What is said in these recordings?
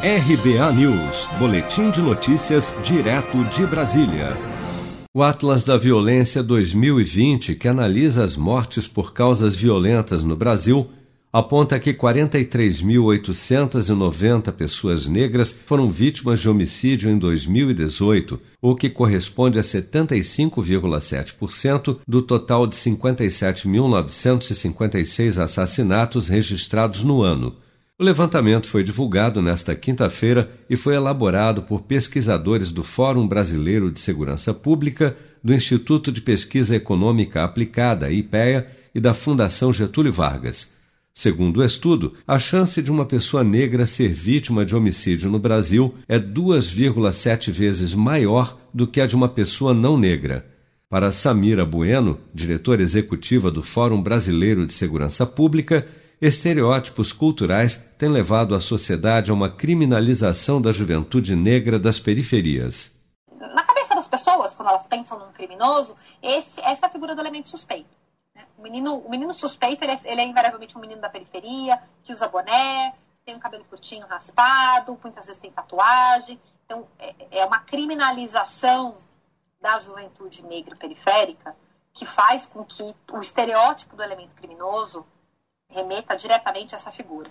RBA News, Boletim de Notícias, direto de Brasília. O Atlas da Violência 2020, que analisa as mortes por causas violentas no Brasil, aponta que 43.890 pessoas negras foram vítimas de homicídio em 2018, o que corresponde a 75,7% do total de 57.956 assassinatos registrados no ano. O levantamento foi divulgado nesta quinta-feira e foi elaborado por pesquisadores do Fórum Brasileiro de Segurança Pública, do Instituto de Pesquisa Econômica Aplicada, IPEA, e da Fundação Getúlio Vargas. Segundo o estudo, a chance de uma pessoa negra ser vítima de homicídio no Brasil é 2,7 vezes maior do que a de uma pessoa não negra. Para Samira Bueno, diretora executiva do Fórum Brasileiro de Segurança Pública, estereótipos culturais têm levado a sociedade a uma criminalização da juventude negra das periferias. Na cabeça das pessoas, quando elas pensam num criminoso, esse, essa é a figura do elemento suspeito. Né? O, menino, o menino suspeito ele é, ele é invariavelmente um menino da periferia, que usa boné, tem um cabelo curtinho raspado, muitas vezes tem tatuagem. Então, é, é uma criminalização da juventude negra periférica que faz com que o estereótipo do elemento criminoso remeta diretamente a essa figura.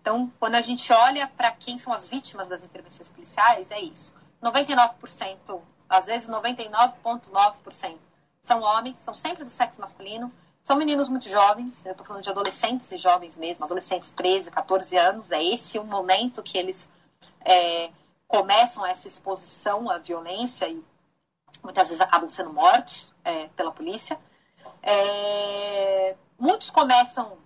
Então, quando a gente olha para quem são as vítimas das intervenções policiais, é isso. 99%, às vezes 99,9% são homens, são sempre do sexo masculino, são meninos muito jovens, eu estou falando de adolescentes e jovens mesmo, adolescentes 13, 14 anos, é esse o momento que eles é, começam essa exposição à violência e muitas vezes acabam sendo mortos é, pela polícia. É, muitos começam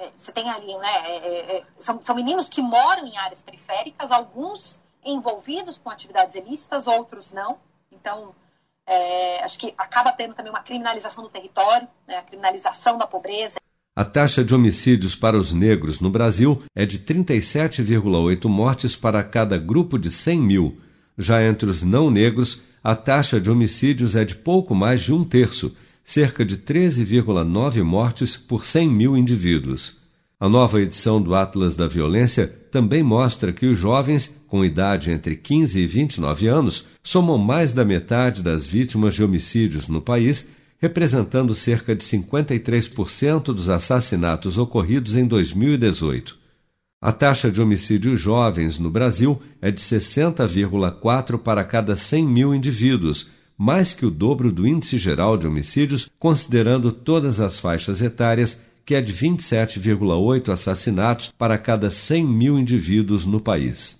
é, você tem ali, né? É, é, é, são, são meninos que moram em áreas periféricas, alguns envolvidos com atividades ilícitas, outros não. Então, acho que acaba tendo também uma criminalização do território, né, a criminalização da pobreza. A taxa de homicídios para os negros no Brasil é de 37,8 mortes para cada grupo de 100 mil. Já entre os não negros, a taxa de homicídios é de pouco mais de um terço, cerca de 13,9 mortes por 100 mil indivíduos. A nova edição do Atlas da Violência também mostra que os jovens, com idade entre 15 e 29 anos, somam mais da metade das vítimas de homicídios no país, representando cerca de 53% dos assassinatos ocorridos em 2018. A taxa de homicídios jovens no Brasil é de 60,4 para cada 100 mil indivíduos, mais que o dobro do índice geral de homicídios, considerando todas as faixas etárias, que é de 27,8 assassinatos para cada 100 mil indivíduos no país.